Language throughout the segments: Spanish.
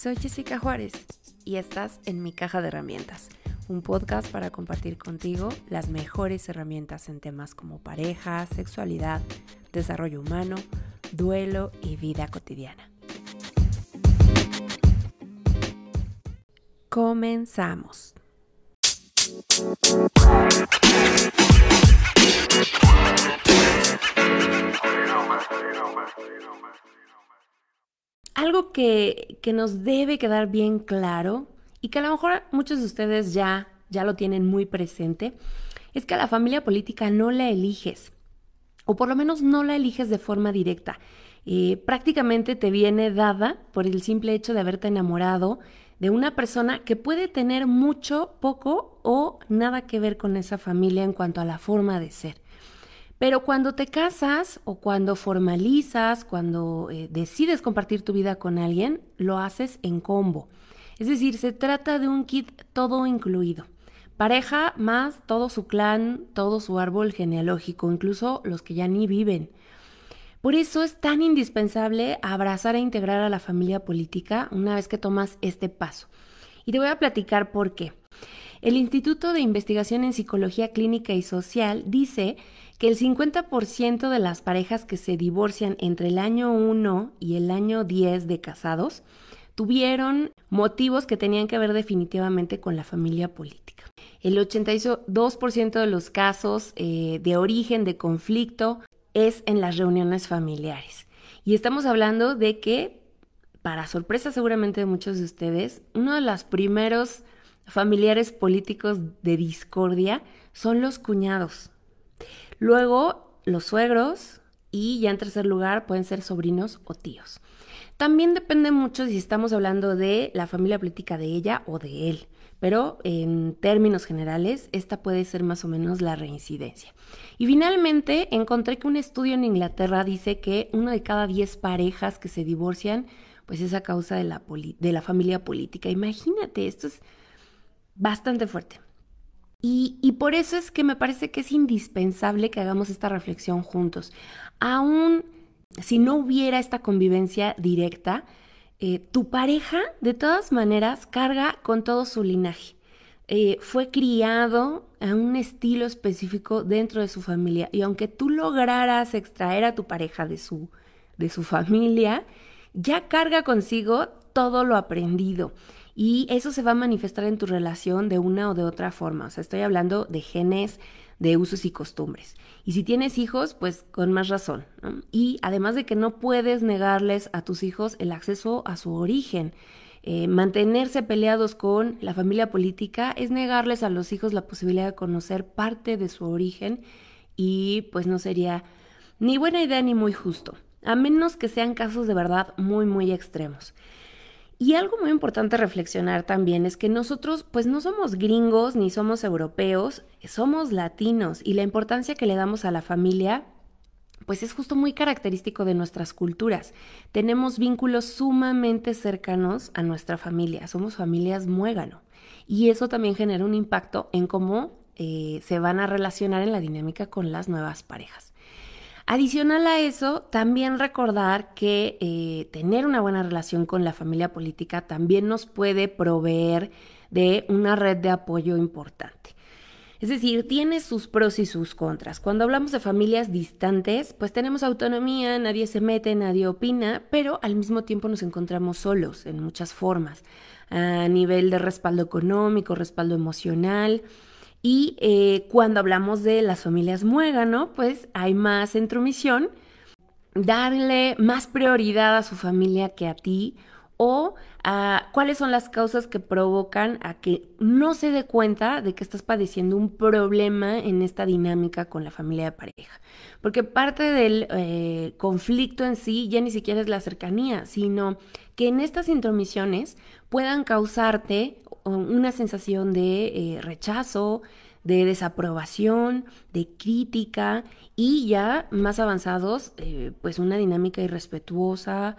Soy Jessica Juárez y estás en Mi Caja de Herramientas, un podcast para compartir contigo las mejores herramientas en temas como pareja, sexualidad, desarrollo humano, duelo y vida cotidiana. Comenzamos. Algo que, que, nos debe quedar bien claro y que a lo mejor muchos de ustedes ya, ya lo tienen muy presente, es que a la familia política no la eliges, o por lo menos no la eliges de forma directa. Eh, prácticamente te viene dada por el simple hecho de haberte enamorado de una persona que puede tener mucho, poco o nada que ver con esa familia en cuanto a la forma de ser. Pero cuando te casas o cuando formalizas, cuando eh, decides compartir tu vida con alguien, lo haces en combo. Es decir, se trata de un kit todo incluido. Pareja más todo su clan, todo su árbol genealógico, incluso los que ya ni viven. Por eso es tan indispensable abrazar e integrar a la familia política una vez que tomas este paso. Y te voy a platicar por qué. El Instituto de Investigación en Psicología Clínica y Social dice que el 50% de las parejas que se divorcian entre el año 1 y el año 10 de casados tuvieron motivos que tenían que ver definitivamente con la familia política. El 82% de los casos eh, de origen de conflicto es en las reuniones familiares. Y estamos hablando de que, para sorpresa seguramente de muchos de ustedes, uno de los primeros familiares políticos de discordia son los cuñados. Luego, los suegros y ya en tercer lugar pueden ser sobrinos o tíos. También depende mucho si estamos hablando de la familia política de ella o de él, pero en términos generales esta puede ser más o menos la reincidencia. Y finalmente encontré que un estudio en Inglaterra dice que uno de cada diez parejas que se divorcian pues es a causa de la, de la familia política. Imagínate, esto es bastante fuerte. Y, por eso es que me parece que es indispensable que hagamos esta reflexión juntos. Aún si no hubiera esta convivencia directa, eh, tu pareja de todas maneras carga con todo su linaje. Eh, fue criado a un estilo específico dentro de su familia y aunque tú lograras extraer a tu pareja de su, de su familia, ya carga consigo todo lo aprendido y eso se va a manifestar en tu relación de una o de otra forma. O sea, estoy hablando de genes, de usos y costumbres. Y si tienes hijos, pues con más razón. Y además de que no puedes negarles a tus hijos el acceso a su origen. Eh, mantenerse peleados con la familia política es negarles a los hijos la posibilidad de conocer parte de su origen y pues no sería ni buena idea ni muy justo, a menos que sean casos de verdad muy muy extremos. Y algo muy importante reflexionar también es que nosotros pues no somos gringos ni somos europeos, somos latinos y la importancia que le damos a la familia pues es justo muy característico de nuestras culturas. Tenemos vínculos sumamente cercanos a nuestra familia, somos familias muégano y eso también genera un impacto en cómo eh, se van a relacionar en la dinámica con las nuevas parejas. Adicional a eso, también recordar que eh, tener una buena relación con la familia política también nos puede proveer de una red de apoyo importante. Es decir, tiene sus pros y sus contras. Cuando hablamos de familias distantes, pues tenemos autonomía, nadie se mete, nadie opina, pero al mismo tiempo nos encontramos solos en muchas formas, a nivel de respaldo económico, respaldo emocional, y eh, cuando hablamos de las familias muégano, pues hay más intromisión, darle más prioridad a su familia que a ti o a cuáles son las causas que provocan a que no se dé cuenta de que estás padeciendo un problema en esta dinámica con la familia de pareja. Porque parte del eh, conflicto en sí ya ni siquiera es la cercanía, sino que en estas intromisiones puedan causarte una sensación de eh, rechazo, de desaprobación, de crítica y ya más avanzados, eh, pues una dinámica irrespetuosa,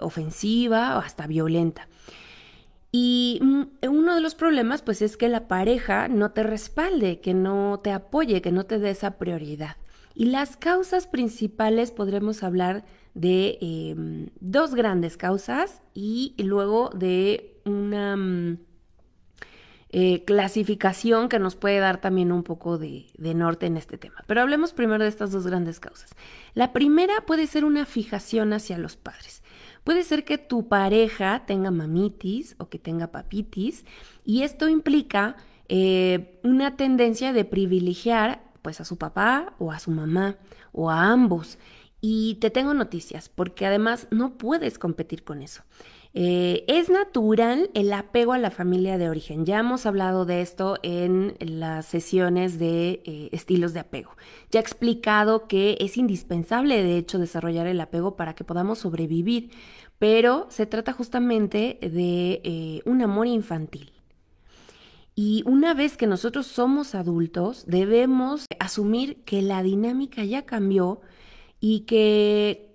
ofensiva o hasta violenta. Y mm, uno de los problemas pues es que la pareja no te respalde, que no te apoye, que no te dé esa prioridad. Y las causas principales podremos hablar de em, dos grandes causas y luego de una mm, eh, clasificación que nos puede dar también un poco de, norte en este tema. Pero hablemos primero de estas dos grandes causas. La primera puede ser una fijación hacia los padres. Puede ser que tu pareja tenga mamitis o que tenga papitis y esto implica eh, una tendencia de privilegiar pues a su papá o a su mamá o a ambos. Y te tengo noticias, porque además no puedes competir con eso. Eh, es natural el apego a la familia de origen. Ya hemos hablado de esto en las sesiones de eh, estilos de apego. Ya he explicado que es indispensable, de hecho, desarrollar el apego para que podamos sobrevivir, pero se trata justamente de un amor infantil. Y una vez que nosotros somos adultos, debemos asumir que la dinámica ya cambió y que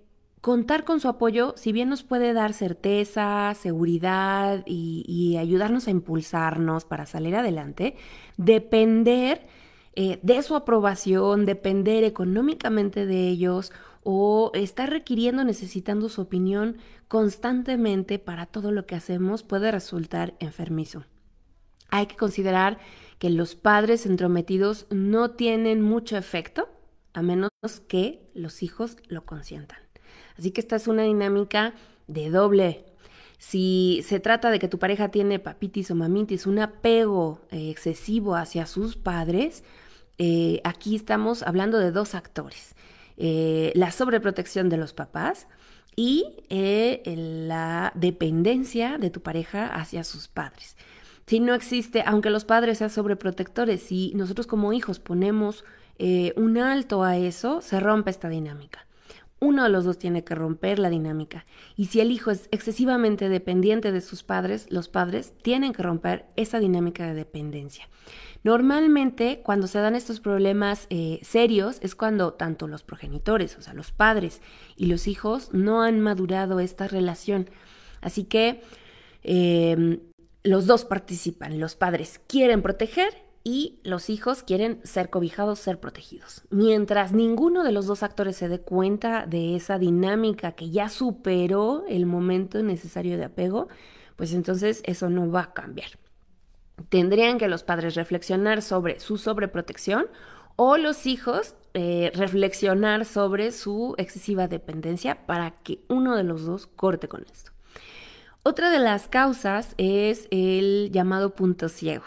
contar con su apoyo, si bien nos puede dar certeza, seguridad y, ayudarnos a impulsarnos para salir adelante, depender eh, de su aprobación, depender económicamente de ellos o estar requiriendo, necesitando su opinión constantemente para todo lo que hacemos puede resultar enfermizo. Hay que considerar que los padres entrometidos no tienen mucho efecto a menos que los hijos lo consientan. Así que esta es una dinámica de doble. Si se trata de que tu pareja tiene papitis o mamitis, un apego eh, excesivo hacia sus padres, eh, aquí estamos hablando de dos actores. Eh, la sobreprotección de los papás y la dependencia de tu pareja hacia sus padres si no existe, aunque los padres sean sobreprotectores, si nosotros como hijos ponemos eh, un alto a eso, se rompe esta dinámica. Uno de los dos tiene que romper la dinámica. Y si el hijo es excesivamente dependiente de sus padres, los padres tienen que romper esa dinámica de dependencia. Normalmente, cuando se dan estos problemas eh, serios, es cuando tanto los progenitores, o sea, los padres y los hijos, no han madurado esta relación. Así que eh, los dos participan. Los padres quieren proteger y los hijos quieren ser cobijados, ser protegidos. Mientras ninguno de los dos actores se dé cuenta de esa dinámica que ya superó el momento necesario de apego, pues entonces eso no va a cambiar. Tendrían que los padres reflexionar sobre su sobreprotección o los hijos eh, reflexionar sobre su excesiva dependencia para que uno de los dos corte con esto. Otra de las causas es el llamado punto ciego.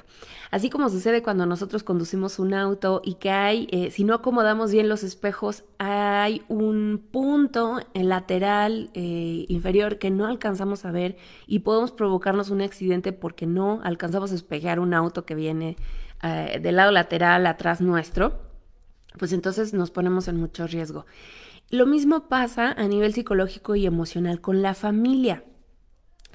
Así como sucede cuando nosotros conducimos un auto y que hay, eh, si no acomodamos bien los espejos, hay un punto lateral eh, inferior que no alcanzamos a ver y podemos provocarnos un accidente porque no alcanzamos a espejar un auto que viene eh, del lado lateral atrás nuestro, pues entonces nos ponemos en mucho riesgo. Lo mismo pasa a nivel psicológico y emocional con la familia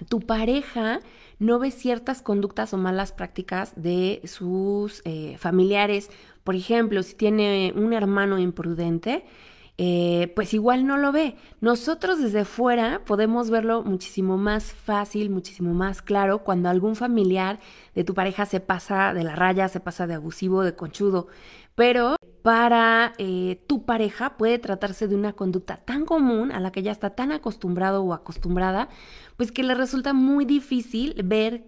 tu pareja no ve ciertas conductas o malas prácticas de sus eh, familiares. Por ejemplo, si tiene un hermano imprudente, eh, pues igual no lo ve. Nosotros desde fuera podemos verlo muchísimo más fácil, muchísimo más claro cuando algún familiar de tu pareja se pasa de la raya, se pasa de abusivo, de conchudo. Pero para eh, tu pareja puede tratarse de una conducta tan común a la que ya está tan acostumbrado o acostumbrada, pues que le resulta muy difícil ver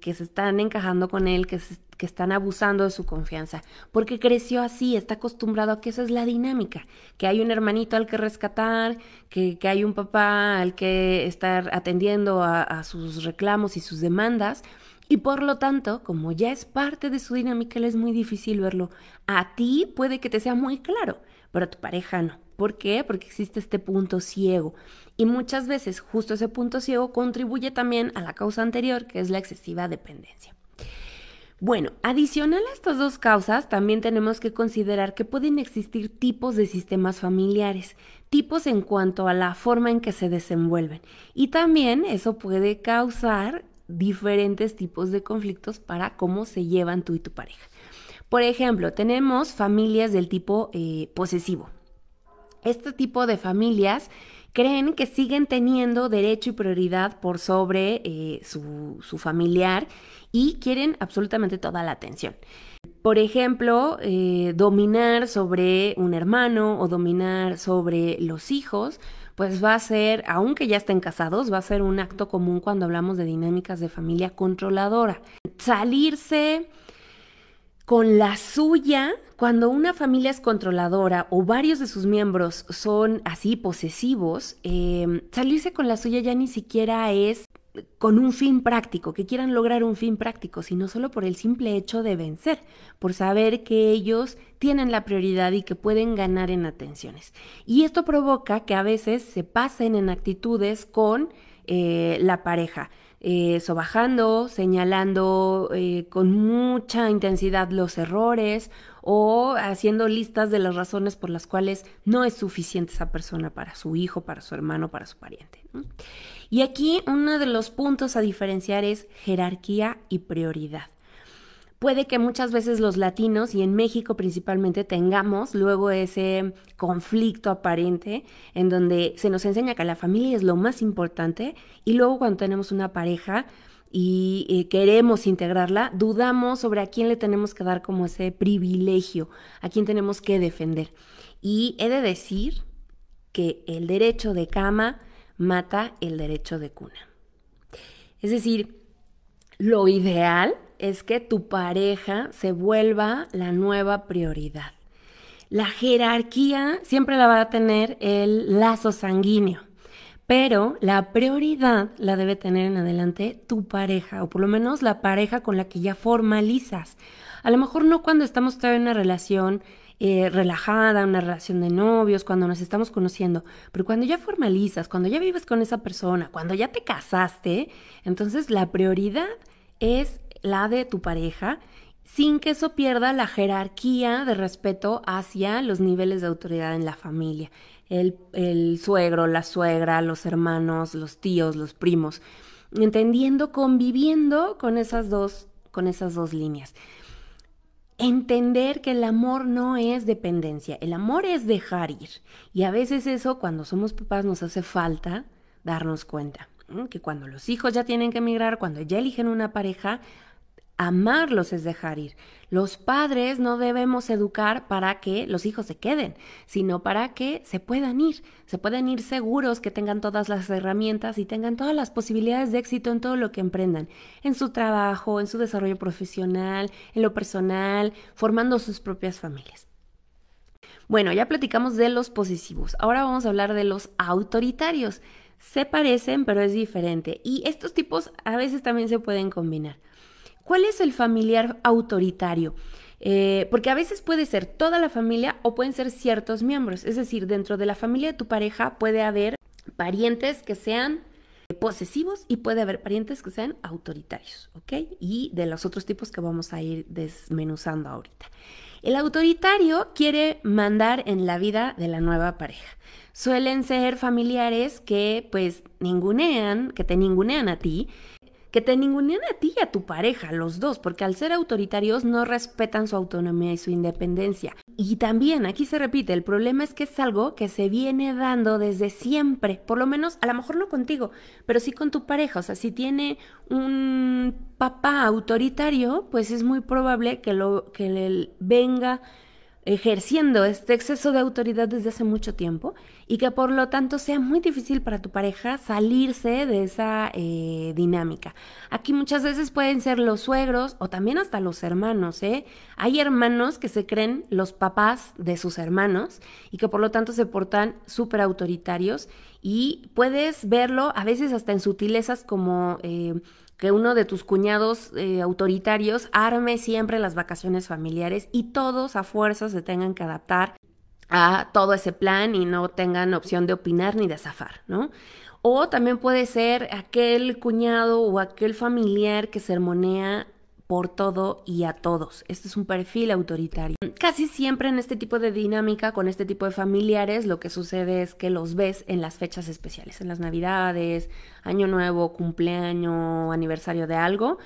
que, se están encajando con él, que, que están abusando de su confianza, porque creció así, está acostumbrado a que esa es la dinámica, que hay un hermanito al que rescatar, que, que hay un papá al que estar atendiendo a sus reclamos y sus demandas. Y por lo tanto, como ya es parte de su dinámica, es muy difícil verlo. A ti puede que te sea muy claro, pero a tu pareja no. ¿Por qué? Porque existe este punto ciego. Y muchas veces justo ese punto ciego contribuye también a la causa anterior, que es la excesiva dependencia. Bueno, adicional a estas dos causas, también tenemos que considerar que pueden existir tipos de sistemas familiares, tipos en cuanto a la forma en que se desenvuelven. Y también eso puede causar diferentes tipos de conflictos para cómo se llevan tú y tu pareja. Por ejemplo, tenemos familias del tipo eh, posesivo. Este tipo de familias creen que siguen teniendo derecho y prioridad por sobre eh, su, su familiar y quieren absolutamente toda la atención. Por ejemplo, eh, dominar sobre un hermano o dominar sobre los hijos, pues va a ser, aunque ya estén casados, va a ser un acto común cuando hablamos de dinámicas de familia controladora. Salirse con la suya, cuando una familia es controladora o varios de sus miembros son así posesivos, eh, salirse con la suya ya ni siquiera es con un fin práctico, que quieran lograr un fin práctico, sino solo por el simple hecho de vencer, por saber que ellos tienen la prioridad y que pueden ganar en atenciones. Y esto provoca que a veces se pasen en actitudes con eh, la pareja. Eh, sobajando, señalando eh, con mucha intensidad los errores o haciendo listas de las razones por las cuales no es suficiente esa persona para su hijo, para su hermano, para su pariente. Y aquí uno de los puntos a diferenciar es jerarquía y prioridad. Puede que muchas veces los latinos y en México principalmente tengamos luego ese conflicto aparente en donde se nos enseña que la familia es lo más importante y luego cuando tenemos una pareja y eh, queremos integrarla, dudamos sobre a quién le tenemos que dar como ese privilegio, a quién tenemos que defender. Y he de decir que el derecho de cama mata el derecho de cuna. Es decir, lo ideal es que tu pareja se vuelva la nueva prioridad. La jerarquía siempre la va a tener el lazo sanguíneo, pero la prioridad la debe tener en adelante tu pareja, o por lo menos la pareja con la que ya formalizas. A lo mejor no cuando estamos todavía en una relación eh, relajada, una relación de novios, cuando nos estamos conociendo, pero cuando ya formalizas, cuando ya vives con esa persona, cuando ya te casaste, entonces la prioridad es la de tu pareja sin que eso pierda la jerarquía de respeto hacia los niveles de autoridad en la familia. El, el, suegro, la suegra, los hermanos, los tíos, los primos, entendiendo, conviviendo con esas dos, con esas dos líneas entender que el amor no es dependencia, el amor es dejar ir. Y a veces eso cuando somos papás nos hace falta darnos cuenta, que cuando los hijos ya tienen que emigrar, cuando ya eligen una pareja, Amarlos es dejar ir. Los padres no debemos educar para que los hijos se queden, sino para que se puedan ir, se puedan ir seguros, que tengan todas las herramientas y tengan todas las posibilidades de éxito en todo lo que emprendan, en su trabajo, en su desarrollo profesional, en lo personal, formando sus propias familias. Bueno, ya platicamos de los posesivos, ahora vamos a hablar de los autoritarios. Se parecen, pero es diferente. Y estos tipos a veces también se pueden combinar. ¿Cuál es el familiar autoritario? Eh, porque a veces puede ser toda la familia o pueden ser ciertos miembros. Es decir, dentro de la familia de tu pareja puede haber parientes que sean posesivos y puede haber parientes que sean autoritarios, ¿ok? Y de los otros tipos que vamos a ir desmenuzando ahorita. El autoritario quiere mandar en la vida de la nueva pareja. Suelen ser familiares que pues ningunean, que te ningunean a ti que te ningunean a ti y a tu pareja, los dos, porque al ser autoritarios no respetan su autonomía y su independencia. Y también, aquí se repite, el problema es que es algo que se viene dando desde siempre, por lo menos, a lo mejor no contigo, pero sí con tu pareja. O sea, si tiene un papá autoritario, pues es muy probable que, lo, que le venga ejerciendo este exceso de autoridad desde hace mucho tiempo y que por lo tanto sea muy difícil para tu pareja salirse de esa eh, dinámica. Aquí muchas veces pueden ser los suegros o también hasta los hermanos. ¿eh? Hay hermanos que se creen los papás de sus hermanos y que por lo tanto se portan súper autoritarios y puedes verlo a veces hasta en sutilezas como... Eh, que uno de tus cuñados eh, autoritarios arme siempre las vacaciones familiares y todos a fuerza se tengan que adaptar a todo ese plan y no tengan opción de opinar ni de zafar, ¿no? O también puede ser aquel cuñado o aquel familiar que sermonea por todo y a todos. Este es un perfil autoritario. Casi siempre en este tipo de dinámica, con este tipo de familiares, lo que sucede es que los ves en las fechas especiales, en las navidades, año nuevo, cumpleaños, aniversario de algo,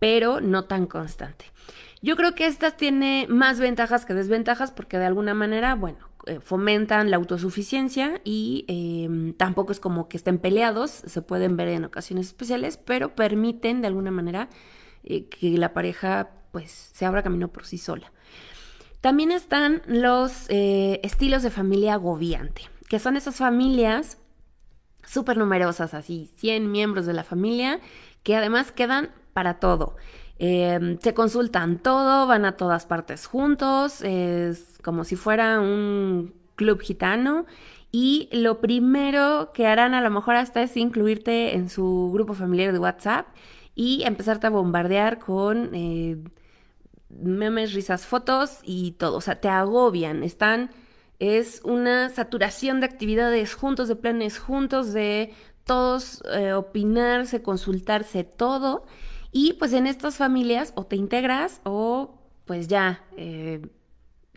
pero no tan constante. Yo creo que esta tiene más ventajas que desventajas porque de alguna manera, bueno, eh, fomentan la autosuficiencia y em, tampoco es como que estén peleados, se pueden ver en ocasiones especiales, pero permiten de alguna manera eh, que la pareja pues se abra camino por sí sola. También están los eh, estilos de familia agobiante, que son esas familias súper numerosas, así 100 miembros de la familia, que además quedan para todo. Em, se consultan todo, van a todas partes juntos, es como si fuera un club gitano. Y lo primero que harán a lo mejor hasta es incluirte en su grupo familiar de WhatsApp y empezarte a bombardear con eh, memes, risas, fotos y todo. O sea, te agobian, están es una saturación de actividades juntos, de planes juntos, de todos eh, opinarse, consultarse todo. Y pues en estas familias o te integras o pues ya eh,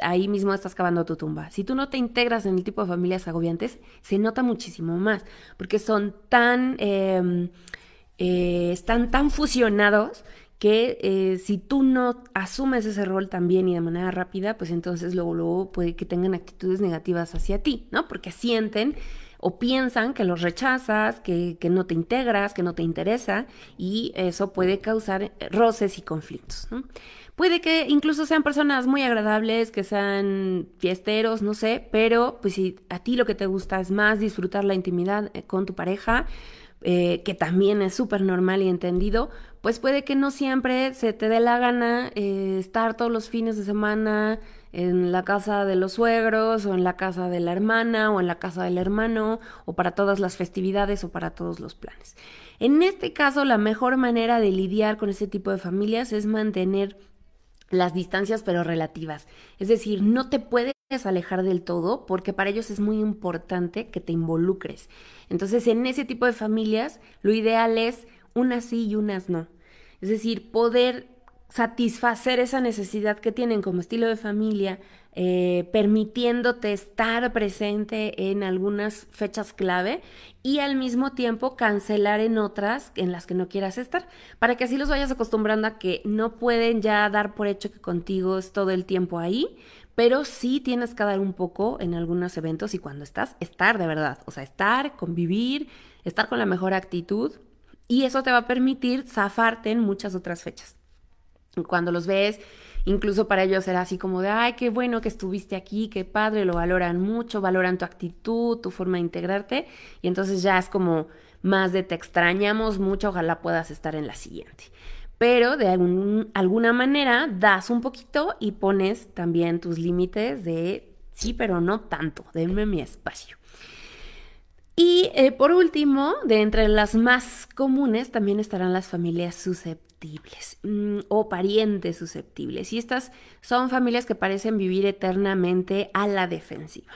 ahí mismo estás cavando tu tumba. Si tú no te integras en el tipo de familias agobiantes, se nota muchísimo más, porque son tan, em, eh, están tan fusionados que eh, si tú no asumes ese rol también y de manera rápida, pues entonces luego, luego puede que tengan actitudes negativas hacia ti, ¿no? Porque sienten o piensan que los rechazas, que, que, no te integras, que no te interesa y eso puede causar roces y conflictos. ¿no? Puede que incluso sean personas muy agradables, que sean fiesteros, no sé, pero pues si a ti lo que te gusta es más disfrutar la intimidad eh, con tu pareja, eh, que también es súper normal y entendido, pues puede que no siempre se te dé la gana eh, estar todos los fines de semana en la casa de los suegros o en la casa de la hermana o en la casa del hermano o para todas las festividades o para todos los planes. En este caso, la mejor manera de lidiar con este tipo de familias es mantener las distancias pero relativas. Es decir, no te puedes alejar del todo porque para ellos es muy importante que te involucres. Entonces, en ese tipo de familias, lo ideal es unas sí y unas no. Es decir, poder satisfacer esa necesidad que tienen como estilo de familia, eh, permitiéndote estar presente en algunas fechas clave y al mismo tiempo cancelar en otras en las que no quieras estar, para que así los vayas acostumbrando a que no pueden ya dar por hecho que contigo es todo el tiempo ahí, pero sí tienes que dar un poco en algunos eventos y cuando estás, estar de verdad, o sea, estar, convivir, estar con la mejor actitud y eso te va a permitir zafarte en muchas otras fechas. Cuando los ves, incluso para ellos será así como de, ay, qué bueno que estuviste aquí, qué padre, lo valoran mucho, valoran tu actitud, tu forma de integrarte, y entonces ya es como más de te extrañamos mucho, ojalá puedas estar en la siguiente. Pero de alguna manera das un poquito y pones también tus límites de sí, pero no tanto, denme mi espacio. Y eh, por último, de entre las más comunes también estarán las familias susceptibles Mm, o parientes susceptibles. Y estas son familias que parecen vivir eternamente a la defensiva.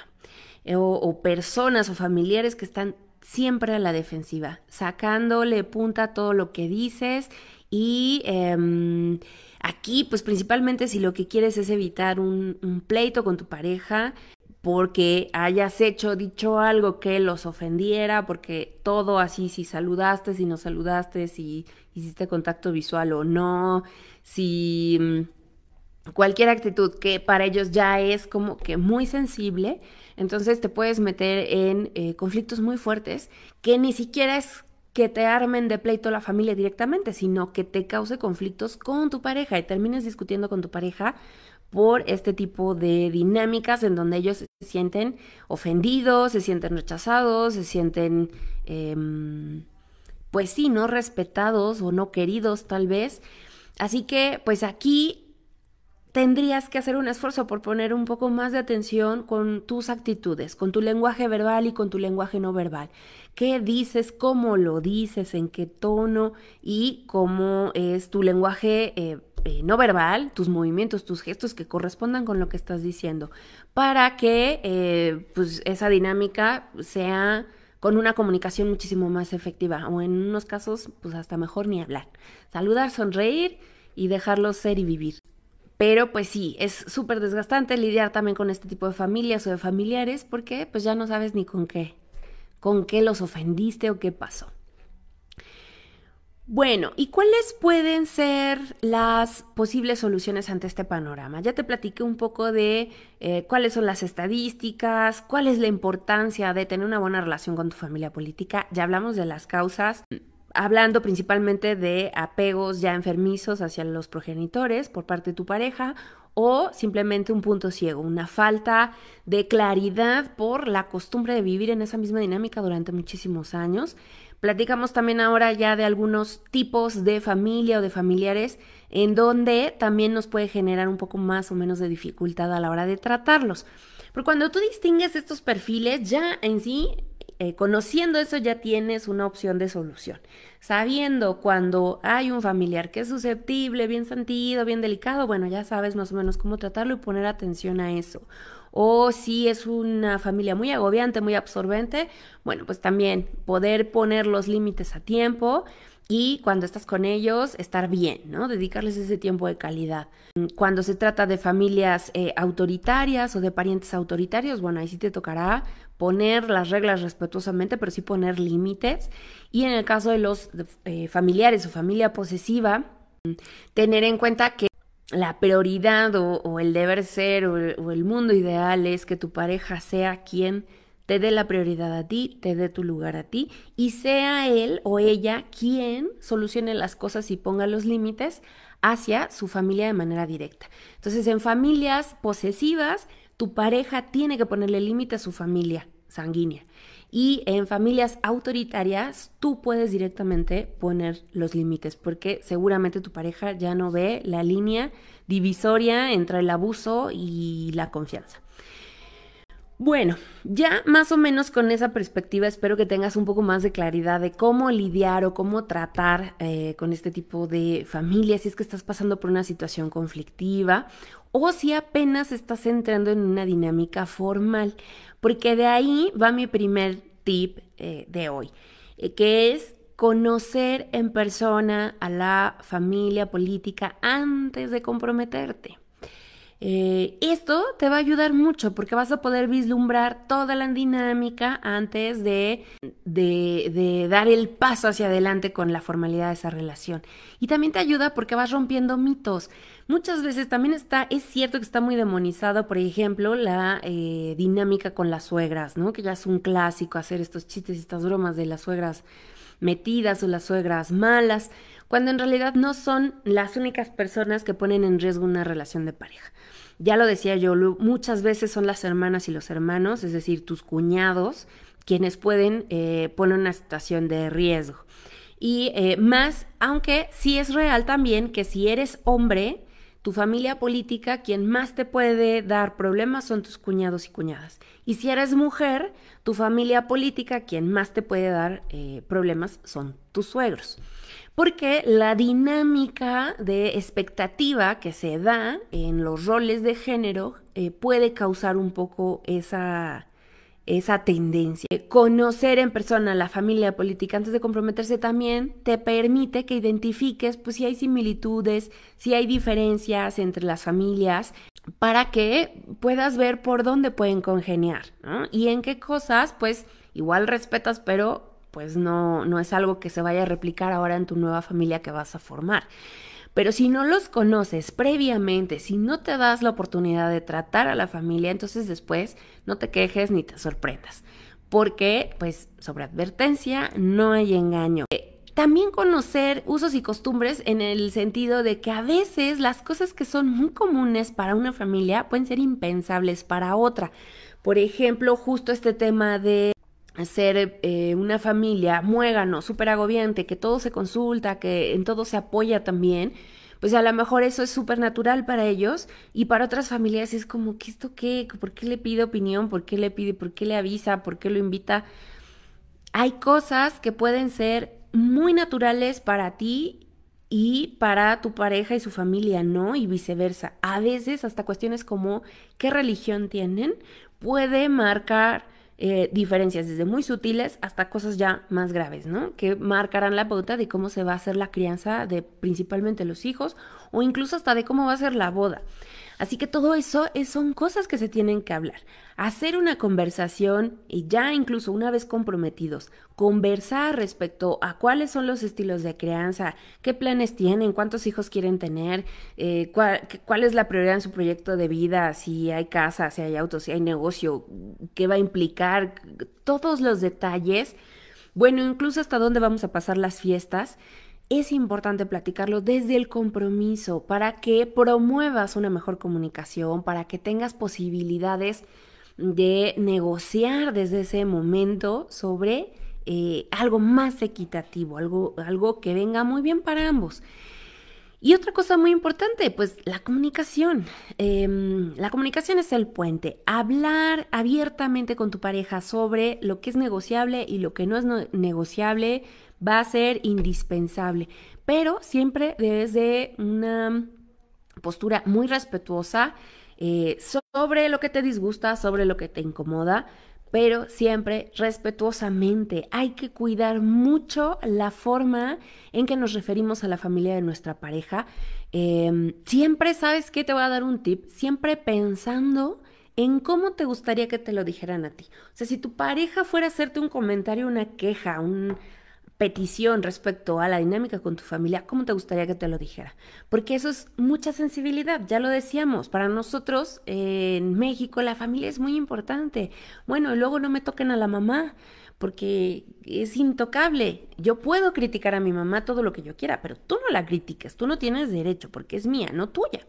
Eh, o, personas o familiares que están siempre a la defensiva, sacándole punta a todo lo que dices y em, aquí pues principalmente si lo que quieres es evitar un, pleito con tu pareja, porque hayas hecho, dicho algo que los ofendiera, porque todo así, si saludaste, si no saludaste, si hiciste contacto visual o no, si mm, cualquier actitud que para ellos ya es como que muy sensible, entonces te puedes meter en eh, conflictos muy fuertes que ni siquiera es que te armen de pleito la familia directamente, sino que te cause conflictos con tu pareja y termines discutiendo con tu pareja por este tipo de dinámicas en donde ellos se sienten ofendidos, se sienten rechazados, se sienten, em, pues sí, no respetados o no queridos tal vez. Así que, pues aquí tendrías que hacer un esfuerzo por poner un poco más de atención con tus actitudes, con tu lenguaje verbal y con tu lenguaje no verbal. ¿Qué dices? ¿Cómo lo dices? ¿En qué tono? Y cómo es tu lenguaje eh, eh, no verbal, tus movimientos, tus gestos que correspondan con lo que estás diciendo, para que eh, pues esa dinámica sea con una comunicación muchísimo más efectiva o en unos casos pues hasta mejor ni hablar. Saludar, sonreír y dejarlos ser y vivir. Pero pues sí, es súper desgastante lidiar también con este tipo de familias o de familiares porque pues ya no sabes ni con qué, con qué los ofendiste o qué pasó. Bueno, ¿y cuáles pueden ser las posibles soluciones ante este panorama? Ya te platiqué un poco de eh, cuáles son las estadísticas, cuál es la importancia de tener una buena relación con tu familia política, ya hablamos de las causas. Hablando principalmente de apegos ya enfermizos hacia los progenitores por parte de tu pareja o simplemente un punto ciego, una falta de claridad por la costumbre de vivir en esa misma dinámica durante muchísimos años. Platicamos también ahora ya de algunos tipos de familia o de familiares en donde también nos puede generar un poco más o menos de dificultad a la hora de tratarlos. Pero cuando tú distingues estos perfiles, ya en sí eh, conociendo eso ya tienes una opción de solución. Sabiendo cuando hay un familiar que es susceptible, bien sentido, bien delicado, bueno, ya sabes más o menos cómo tratarlo y poner atención a eso. O si es una familia muy agobiante, muy absorbente, bueno, pues también poder poner los límites a tiempo y cuando estás con ellos, estar bien, ¿no? Dedicarles ese tiempo de calidad. Cuando se trata de familias eh, autoritarias o de parientes autoritarios, bueno, ahí sí te tocará poner las reglas respetuosamente, pero sí poner límites. Y en el caso de los eh, familiares o familia posesiva, tener en cuenta que la prioridad o, el deber ser o el mundo ideal es que tu pareja sea quien te dé la prioridad a ti, te dé tu lugar a ti y sea él o ella quien solucione las cosas y ponga los límites hacia su familia de manera directa. Entonces, en familias posesivas, tu pareja tiene que ponerle límite a su familia sanguínea. Y en familias autoritarias, tú puedes directamente poner los límites, porque seguramente tu pareja ya no ve la línea divisoria entre el abuso y la confianza. Bueno, ya más o menos con esa perspectiva espero que tengas un poco más de claridad de cómo lidiar o cómo tratar eh, con este tipo de familias si es que estás pasando por una situación conflictiva o si apenas estás entrando en una dinámica formal, porque de ahí va mi primer tip eh, de hoy, eh, que es conocer en persona a la familia política antes de comprometerte. Eh, esto te va a ayudar mucho porque vas a poder vislumbrar toda la dinámica antes de, de, dar el paso hacia adelante con la formalidad de esa relación. Y también te ayuda porque vas rompiendo mitos. Muchas veces también está, es cierto que está muy demonizado, por ejemplo, la eh, dinámica con las suegras, ¿no? Que ya es un clásico hacer estos chistes y estas bromas de las suegras metidas o las suegras malas, cuando en realidad no son las únicas personas que ponen en riesgo una relación de pareja. Ya lo decía yo, muchas veces son las hermanas y los hermanos, es decir, tus cuñados, quienes pueden eh, poner una situación de riesgo. Y eh, más, aunque sí es real también que si eres hombre, tu familia política, quien más te puede dar problemas son tus cuñados y cuñadas. Y si eres mujer, tu familia política, quien más te puede dar eh, problemas son tus suegros porque la dinámica de expectativa que se da en los roles de género eh, puede causar un poco esa, esa tendencia. Conocer en persona la familia política antes de comprometerse también te permite que identifiques pues, si hay similitudes, si hay diferencias entre las familias, para que puedas ver por dónde pueden congeniar y en qué cosas pues igual respetas, pero pues no, no es algo que se vaya a replicar ahora en tu nueva familia que vas a formar. Pero si no los conoces previamente, si no te das la oportunidad de tratar a la familia, entonces después no te quejes ni te sorprendas. Porque, pues, sobre advertencia no hay engaño. Eh, también conocer usos y costumbres en el sentido de que a veces las cosas que son muy comunes para una familia pueden ser impensables para otra. Por ejemplo, justo este tema de ser eh, una familia muégano, súper agobiante, que todo se consulta, que en todo se apoya también, pues a lo mejor eso es súper natural para ellos y para otras familias es como, ¿qué esto qué? ¿Por qué le pide opinión? ¿Por qué le pide? ¿Por qué le avisa? ¿Por qué lo invita? Hay cosas que pueden ser muy naturales para ti y para tu pareja y su familia, ¿no? Y viceversa. A veces hasta cuestiones como qué religión tienen puede marcar eh, diferencias desde muy sutiles hasta cosas ya más graves, ¿no? Que marcarán la pauta de cómo se va a hacer la crianza de principalmente los hijos o incluso hasta de cómo va a ser la boda. Así que todo eso son cosas que se tienen que hablar. Hacer una conversación y ya incluso una vez comprometidos, conversar respecto a cuáles son los estilos de crianza, qué planes tienen, cuántos hijos quieren tener, eh, cuál, es la prioridad en su proyecto de vida, si hay casa, si hay autos, si hay negocio, qué va a implicar, todos los detalles bueno, incluso hasta dónde vamos a pasar las fiestas, es importante platicarlo desde el compromiso para que promuevas una mejor comunicación, para que tengas posibilidades de negociar desde ese momento sobre eh, algo más equitativo, algo, algo que venga muy bien para ambos. Y otra cosa muy importante, pues la comunicación. Em, la comunicación es el puente. Hablar abiertamente con tu pareja sobre lo que es negociable y lo que no es negociable va a ser indispensable, pero siempre desde una postura muy respetuosa eh, sobre lo que te disgusta, sobre lo que te incomoda, pero siempre respetuosamente. Hay que cuidar mucho la forma en que nos referimos a la familia de nuestra pareja. Em, siempre, ¿sabes qué? Te voy a dar un tip. Siempre pensando en cómo te gustaría que te lo dijeran a ti. O sea, si tu pareja fuera a hacerte un comentario, una queja, un, petición respecto a la dinámica con tu familia, ¿cómo te gustaría que te lo dijera? Porque eso es mucha sensibilidad, ya lo decíamos, para nosotros en México la familia es muy importante. Bueno, y luego no me toquen a la mamá, porque es intocable. Yo puedo criticar a mi mamá todo lo que yo quiera, pero tú no la critiques, tú no tienes derecho, porque es mía, no tuya.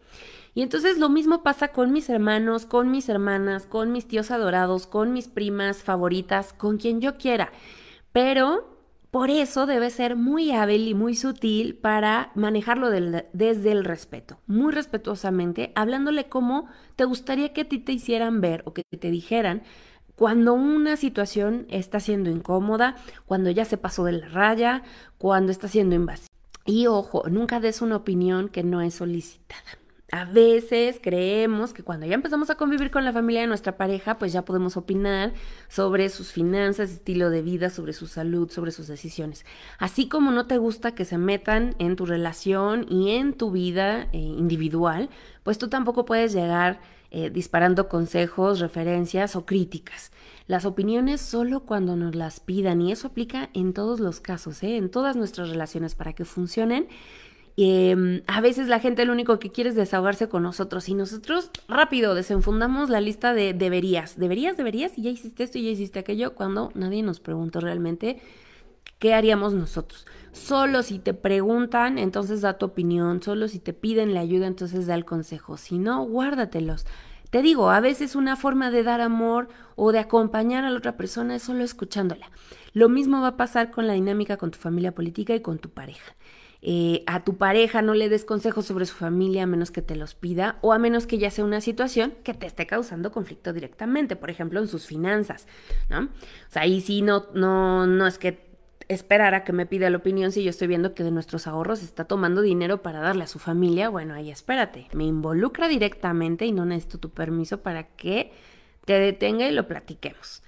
Y entonces lo mismo pasa con mis hermanos, con mis hermanas, con mis tíos adorados, con mis primas favoritas, con quien yo quiera. Pero por eso debe ser muy hábil y muy sutil para manejarlo desde el respeto, muy respetuosamente, hablándole cómo te gustaría que a ti te hicieran ver o que te dijeran cuando una situación está siendo incómoda, cuando ya se pasó de la raya, cuando está siendo invasiva. Y ojo, nunca des una opinión que no es solicitada. A veces creemos que cuando ya empezamos a convivir con la familia de nuestra pareja, pues ya podemos opinar sobre sus finanzas, estilo de vida, sobre su salud, sobre sus decisiones. Así como no te gusta que se metan en tu relación y en tu vida eh, individual, pues tú tampoco puedes llegar eh, disparando consejos, referencias o críticas. Las opiniones solo cuando nos las pidan y eso aplica en todos los casos, ¿eh? en todas nuestras relaciones para que funcionen Em, a veces la gente lo único que quiere es desahogarse con nosotros y nosotros rápido desenfundamos la lista de deberías, deberías, deberías y ya hiciste esto y ya hiciste aquello cuando nadie nos preguntó realmente qué haríamos nosotros. Solo si te preguntan, entonces da tu opinión, solo si te piden la ayuda, entonces da el consejo, si no, guárdatelos. Te digo, a veces una forma de dar amor o de acompañar a la otra persona es solo escuchándola. Lo mismo va a pasar con la dinámica con tu familia política y con tu pareja. Eh, a tu pareja no le des consejos sobre su familia a menos que te los pida o a menos que ya sea una situación que te esté causando conflicto directamente, por ejemplo, en sus finanzas, ¿no? O sea, ahí sí no, no, no es que esperar a que me pida la opinión si yo estoy viendo que de nuestros ahorros está tomando dinero para darle a su familia, bueno, ahí espérate, me involucra directamente y no necesito tu permiso para que te detenga y lo platiquemos.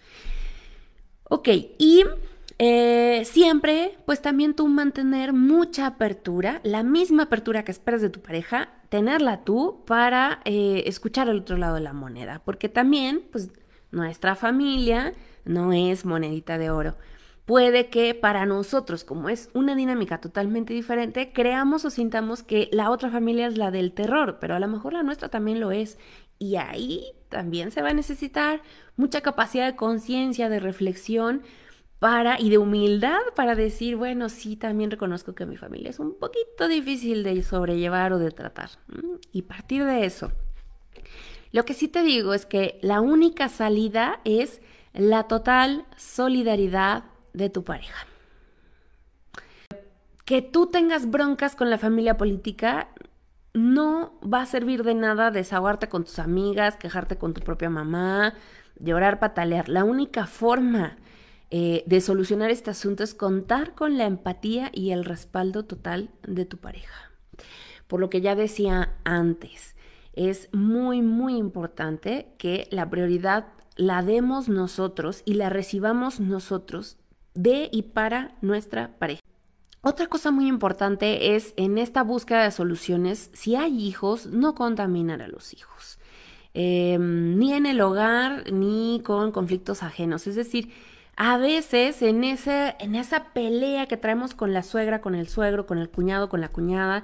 Ok, y eh, siempre, pues también tú mantener mucha apertura, la misma apertura que esperas de tu pareja, tenerla tú para eh, escuchar al otro lado de la moneda, porque también, pues nuestra familia no es monedita de oro. Puede que para nosotros, como es una dinámica totalmente diferente, creamos o sintamos que la otra familia es la del terror, pero a lo mejor la nuestra también lo es. Y ahí también se va a necesitar mucha capacidad de conciencia, de reflexión, para y de humildad para decir, bueno, sí, también reconozco que mi familia es un poquito difícil de sobrellevar o de tratar. Y partir de eso. Lo que sí te digo es que la única salida es la total solidaridad de tu pareja. Que tú tengas broncas con la familia política no va a servir de nada desahogarte con tus amigas, quejarte con tu propia mamá, llorar, patalear. La única forma eh, de solucionar este asunto es contar con la empatía y el respaldo total de tu pareja. Por lo que ya decía antes, es muy, muy importante que la prioridad la demos nosotros y la recibamos nosotros de y para nuestra pareja. Otra cosa muy importante es en esta búsqueda de soluciones, si hay hijos, no contaminar a los hijos, em, ni en el hogar, ni con conflictos ajenos. Es decir, a veces en, ese, en esa pelea que traemos con la suegra, con el suegro, con el cuñado, con la cuñada,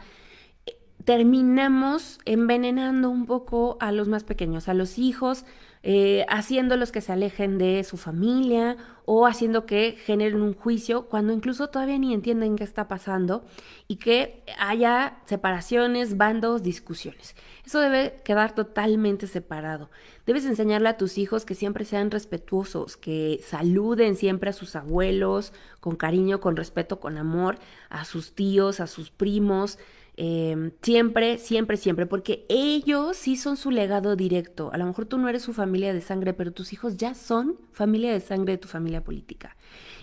terminamos envenenando un poco a los más pequeños, a los hijos, eh, haciéndolos que se alejen de su familia o haciendo que generen un juicio cuando incluso todavía ni entienden qué está pasando y que haya separaciones, bandos, discusiones. Eso debe quedar totalmente separado. Debes enseñarle a tus hijos que siempre sean respetuosos, que saluden siempre a sus abuelos con cariño, con respeto, con amor, a sus tíos, a sus primos, Em, siempre, siempre, siempre, porque ellos sí son su legado directo. A lo mejor tú no eres su familia de sangre, pero tus hijos ya son familia de sangre de tu familia política.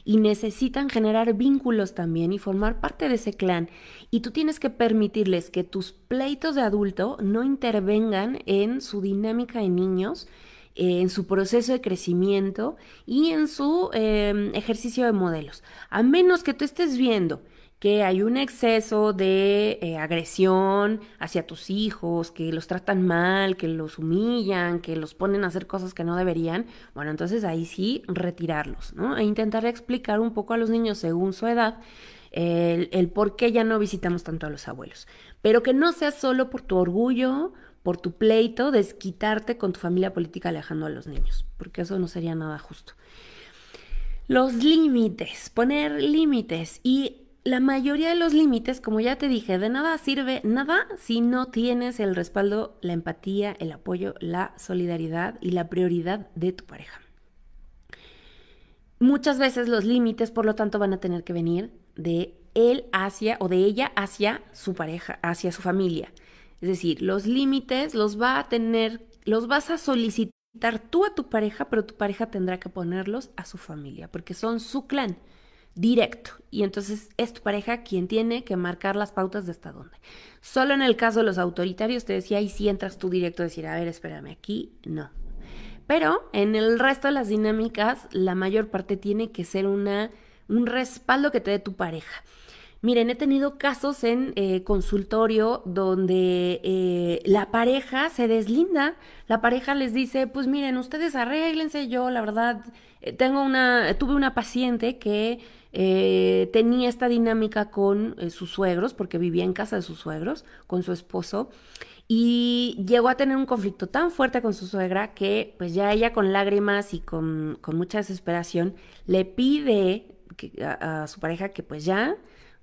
Y necesitan generar vínculos también y formar parte de ese clan. Y tú tienes que permitirles que tus pleitos de adulto no intervengan en su dinámica de niños en su proceso de crecimiento y en su em, ejercicio de modelos. A menos que tú estés viendo que hay un exceso de eh, agresión hacia tus hijos, que los tratan mal, que los humillan, que los ponen a hacer cosas que no deberían, bueno, entonces ahí sí retirarlos, ¿no? E intentar explicar un poco a los niños según su edad el, el por qué ya no visitamos tanto a los abuelos. Pero que no sea solo por tu orgullo, por tu pleito, desquitarte con tu familia política alejando a los niños, porque eso no sería nada justo. Los límites, poner límites y la mayoría de los límites, como ya te dije, de nada sirve nada si no tienes el respaldo, la empatía, el apoyo, la solidaridad y la prioridad de tu pareja. Muchas veces los límites, por lo tanto, van a tener que venir de él hacia o de ella hacia su pareja, hacia su familia. Es decir, los límites los va a tener, los vas a solicitar tú a tu pareja, pero tu pareja tendrá que ponerlos a su familia, porque son su clan directo. Y entonces es tu pareja quien tiene que marcar las pautas de hasta dónde. Solo en el caso de los autoritarios te decía, y si entras tú directo decir, a ver, espérame, aquí no. Pero en el resto de las dinámicas, la mayor parte tiene que ser una, un respaldo que te dé tu pareja. Miren, he tenido casos en eh, consultorio donde eh, la pareja se deslinda, la pareja les dice, pues miren, ustedes arréglense, yo la verdad eh, tengo una, tuve una paciente que tenía esta dinámica con sus suegros, porque vivía en casa de sus suegros, con su esposo, y llegó a tener un conflicto tan fuerte con su suegra que pues ya ella con lágrimas y con, mucha desesperación le pide a, su pareja que pues ya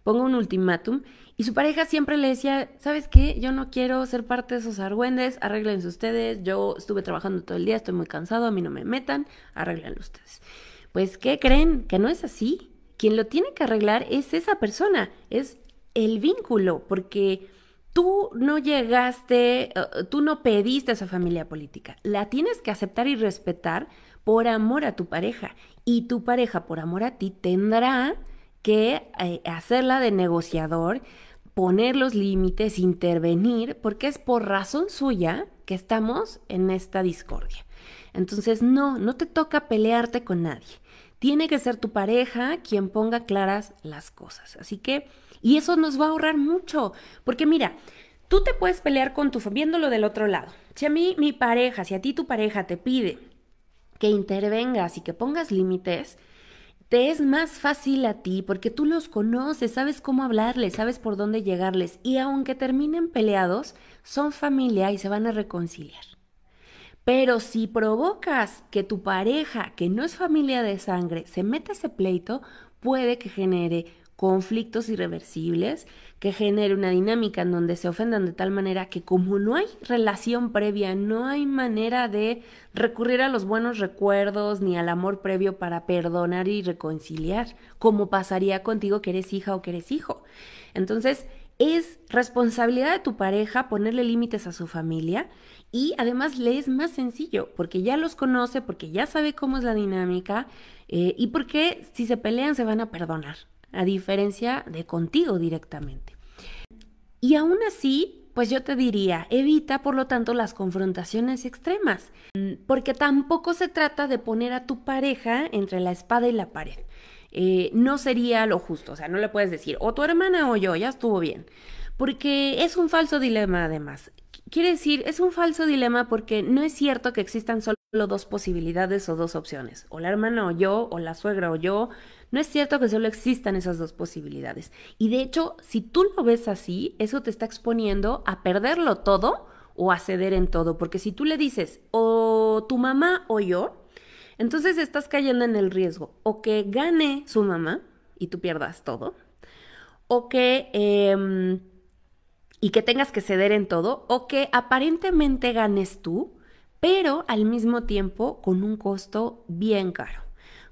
ponga un ultimátum y su pareja siempre le decía, ¿sabes qué? Yo no quiero ser parte de esos argüendes, arréglense ustedes, yo estuve trabajando todo el día, estoy muy cansado, a mí no me metan, arréglenlo ustedes. Pues, ¿qué creen? Que no es así quien lo tiene que arreglar es esa persona, es el vínculo, porque tú no llegaste, uh, tú no pediste a esa familia política, la tienes que aceptar y respetar por amor a tu pareja y tu pareja por amor a ti tendrá que eh, hacerla de negociador, poner los límites, intervenir, porque es por razón suya que estamos en esta discordia. Entonces, no, no te toca pelearte con nadie. Tiene que ser tu pareja quien ponga claras las cosas. Así que, y eso nos va a ahorrar mucho, porque mira, tú te puedes pelear con tu, viéndolo del otro lado. Si a mí mi pareja, si a ti tu pareja te pide que intervengas y que pongas límites, te es más fácil a ti porque tú los conoces, sabes cómo hablarles, sabes por dónde llegarles y aunque terminen peleados, son familia y se van a reconciliar. Pero si provocas que tu pareja, que no es familia de sangre, se meta ese pleito, puede que genere conflictos irreversibles, que genere una dinámica en donde se ofendan de tal manera que como no hay relación previa, no hay manera de recurrir a los buenos recuerdos ni al amor previo para perdonar y reconciliar, como pasaría contigo que eres hija o que eres hijo. Entonces, es responsabilidad de tu pareja ponerle límites a su familia y además le es más sencillo porque ya los conoce, porque ya sabe cómo es la dinámica eh, y porque si se pelean se van a perdonar, a diferencia de contigo directamente. Y aún así, pues yo te diría, evita por lo tanto las confrontaciones extremas, porque tampoco se trata de poner a tu pareja entre la espada y la pared. Eh, no sería lo justo, o sea, no le puedes decir, o tu hermana o yo, ya estuvo bien, porque es un falso dilema además. Quiere decir, es un falso dilema porque no es cierto que existan solo dos posibilidades o dos opciones, o la hermana o yo, o la suegra o yo. No es cierto que solo existan esas dos posibilidades. Y de hecho, si tú lo ves así, eso te está exponiendo a perderlo todo o a ceder en todo. Porque si tú le dices o tu mamá o yo, entonces estás cayendo en el riesgo o que gane su mamá y tú pierdas todo, o que... Em, y que tengas que ceder en todo, o que aparentemente ganes tú, pero al mismo tiempo con un costo bien caro.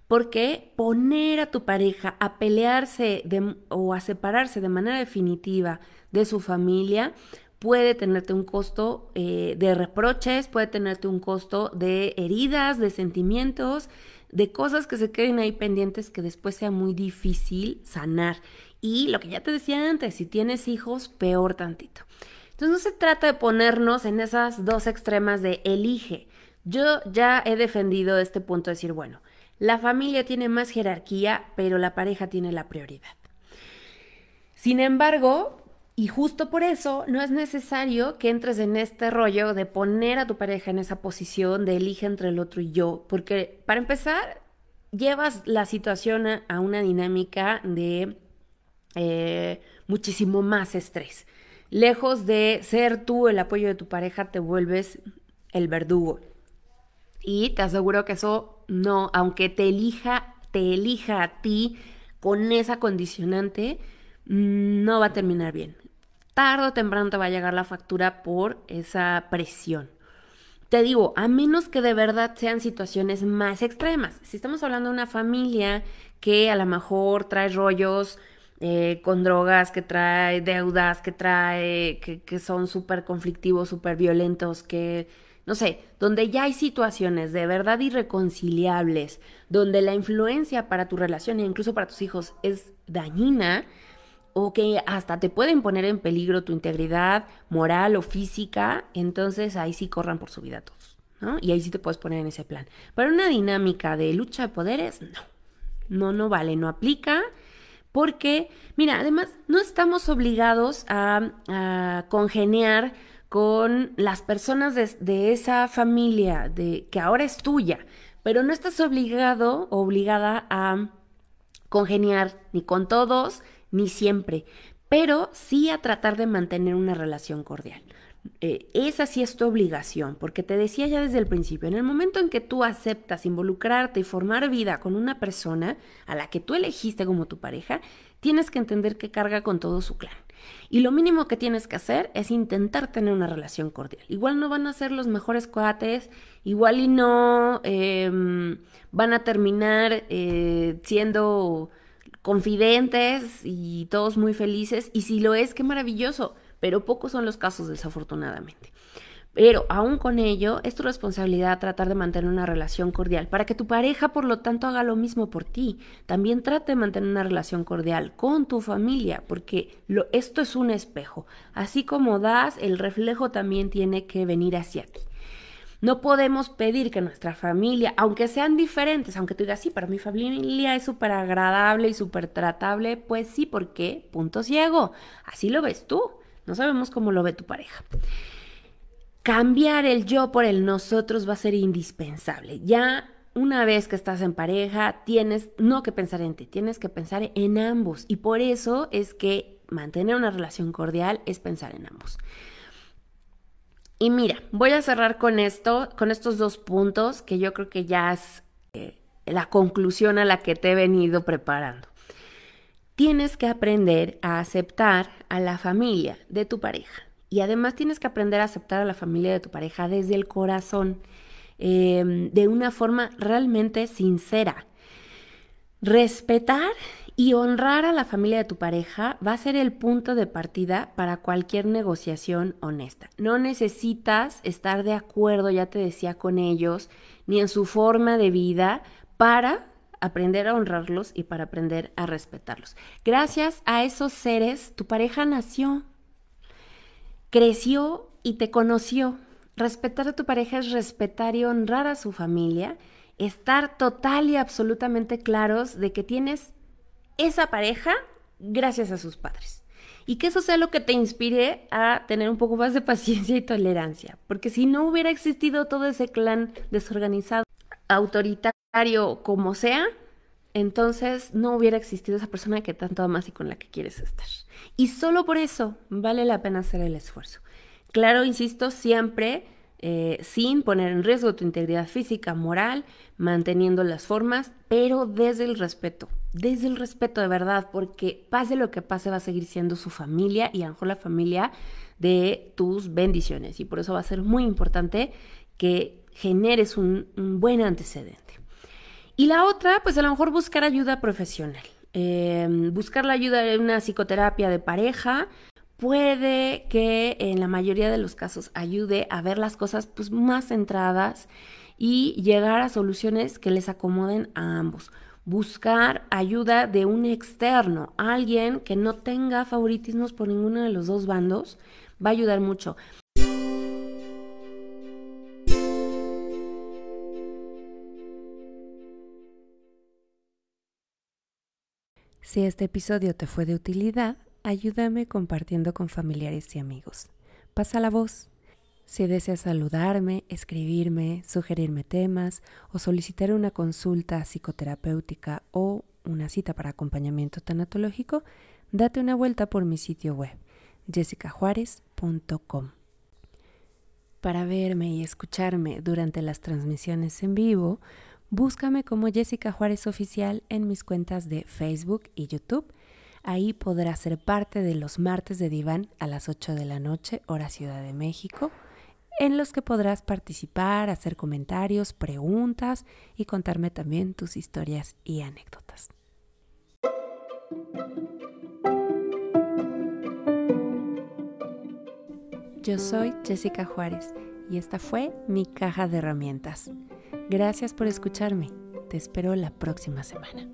Porque poner a tu pareja a pelearse o a separarse de manera definitiva de su familia puede tenerte un costo eh, de reproches, puede tenerte un costo de heridas, de sentimientos, de cosas que se queden ahí pendientes que después sea muy difícil sanar. Y lo que ya te decía antes, si tienes hijos, peor tantito. Entonces no se trata de ponernos en esas dos extremas de elige. Yo ya he defendido este punto de decir, bueno, la familia tiene más jerarquía, pero la pareja tiene la prioridad. Sin embargo, y justo por eso no es necesario que entres en este rollo de poner a tu pareja en esa posición de elige entre el otro y yo, porque para empezar, llevas la situación a, una dinámica de eh, muchísimo más estrés. Lejos de ser tú el apoyo de tu pareja, te vuelves el verdugo. Y te aseguro que eso no, aunque te elija, te elija a ti con esa condicionante, mm, no va a terminar bien. Tardo o temprano te va a llegar la factura por esa presión. Te digo, a menos que de verdad sean situaciones más extremas. Si estamos hablando de una familia que a lo mejor trae rollos eh, con drogas, que trae deudas, que trae, que, son súper conflictivos, súper violentos, que, no sé, donde ya hay situaciones de verdad irreconciliables, donde la influencia para tu relación e incluso para tus hijos es dañina, o que hasta te pueden poner en peligro tu integridad moral o física, entonces ahí sí corran por su vida todos, ¿no? Y ahí sí te puedes poner en ese plan. Pero una dinámica de lucha de poderes, no, no, no vale, no aplica porque, mira, además no estamos obligados a, congeniar con las personas de, esa familia de, que ahora es tuya, pero no estás obligado o obligada a congeniar ni con todos ni siempre, pero sí a tratar de mantener una relación cordial. Eh, esa sí es tu obligación, porque te decía ya desde el principio, en el momento en que tú aceptas involucrarte y formar vida con una persona a la que tú elegiste como tu pareja, tienes que entender que carga con todo su clan. Y lo mínimo que tienes que hacer es intentar tener una relación cordial. Igual no van a ser los mejores cuates, igual y no em, van a terminar eh, siendo confidentes y todos muy felices. Y si lo es, qué maravilloso pero pocos son los casos desafortunadamente. Pero aún con ello, es tu responsabilidad tratar de mantener una relación cordial para que tu pareja, por lo tanto, haga lo mismo por ti. También trate de mantener una relación cordial con tu familia, porque lo, esto es un espejo. Así como das, el reflejo también tiene que venir hacia ti. No podemos pedir que nuestra familia, aunque sean diferentes, aunque tú digas, sí, para mi familia es súper agradable y súper tratable, pues sí, porque punto ciego. Así lo ves tú. No sabemos cómo lo ve tu pareja. Cambiar el yo por el nosotros va a ser indispensable. Ya una vez que estás en pareja, tienes no que pensar en ti, tienes que pensar en ambos. Y por eso es que mantener una relación cordial es pensar en ambos. Y mira, voy a cerrar con esto, con estos dos puntos que yo creo que ya es eh, la conclusión a la que te he venido preparando tienes que aprender a aceptar a la familia de tu pareja. Y además tienes que aprender a aceptar a la familia de tu pareja desde el corazón, em, de una forma realmente sincera. Respetar y honrar a la familia de tu pareja va a ser el punto de partida para cualquier negociación honesta. No necesitas estar de acuerdo, ya te decía, con ellos, ni en su forma de vida para aprender a honrarlos y para aprender a respetarlos. Gracias a esos seres, tu pareja nació, creció y te conoció. Respetar a tu pareja es respetar y honrar a su familia, estar total y absolutamente claros de que tienes esa pareja gracias a sus padres. y que eso sea lo que te inspire a tener un poco más de paciencia y tolerancia, porque si no hubiera existido todo ese clan desorganizado, autoritario, como sea, entonces no hubiera existido esa persona que tanto amas y con la que quieres estar. Y solo por eso vale la pena hacer el esfuerzo. Claro, insisto, siempre eh, sin poner en riesgo tu integridad física, moral, manteniendo las formas, pero desde el respeto, desde el respeto de verdad, porque pase lo que pase va a seguir siendo su familia y a lo mejor la familia de tus bendiciones. Y por eso va a ser muy importante que generes un, buen antecedente. Y la otra, pues a lo mejor buscar ayuda profesional. Em, buscar la ayuda de una psicoterapia de pareja puede que en la mayoría de los casos ayude a ver las cosas pues, más centradas y llegar a soluciones que les acomoden a ambos. Buscar ayuda de un externo, alguien que no tenga favoritismos por ninguno de los dos bandos, va a ayudar mucho. Si este episodio te fue de utilidad, ayúdame compartiendo con familiares y amigos. Pasa la voz. Si deseas saludarme, escribirme, sugerirme temas o solicitar una consulta psicoterapéutica o una cita para acompañamiento tanatológico, date una vuelta por mi sitio web, jessicajuárez.com. Para verme y escucharme durante las transmisiones en vivo, búscame como Jessica Juárez Oficial en mis cuentas de Facebook y YouTube Ahí podrás ser parte de los martes de diván a las 8 de la noche, hora Ciudad de México, en los que podrás participar, hacer comentarios, preguntas y contarme también tus historias y anécdotas. Yo soy Jessica Juárez y esta fue mi caja de herramientas. Gracias por escucharme. Te espero la próxima semana.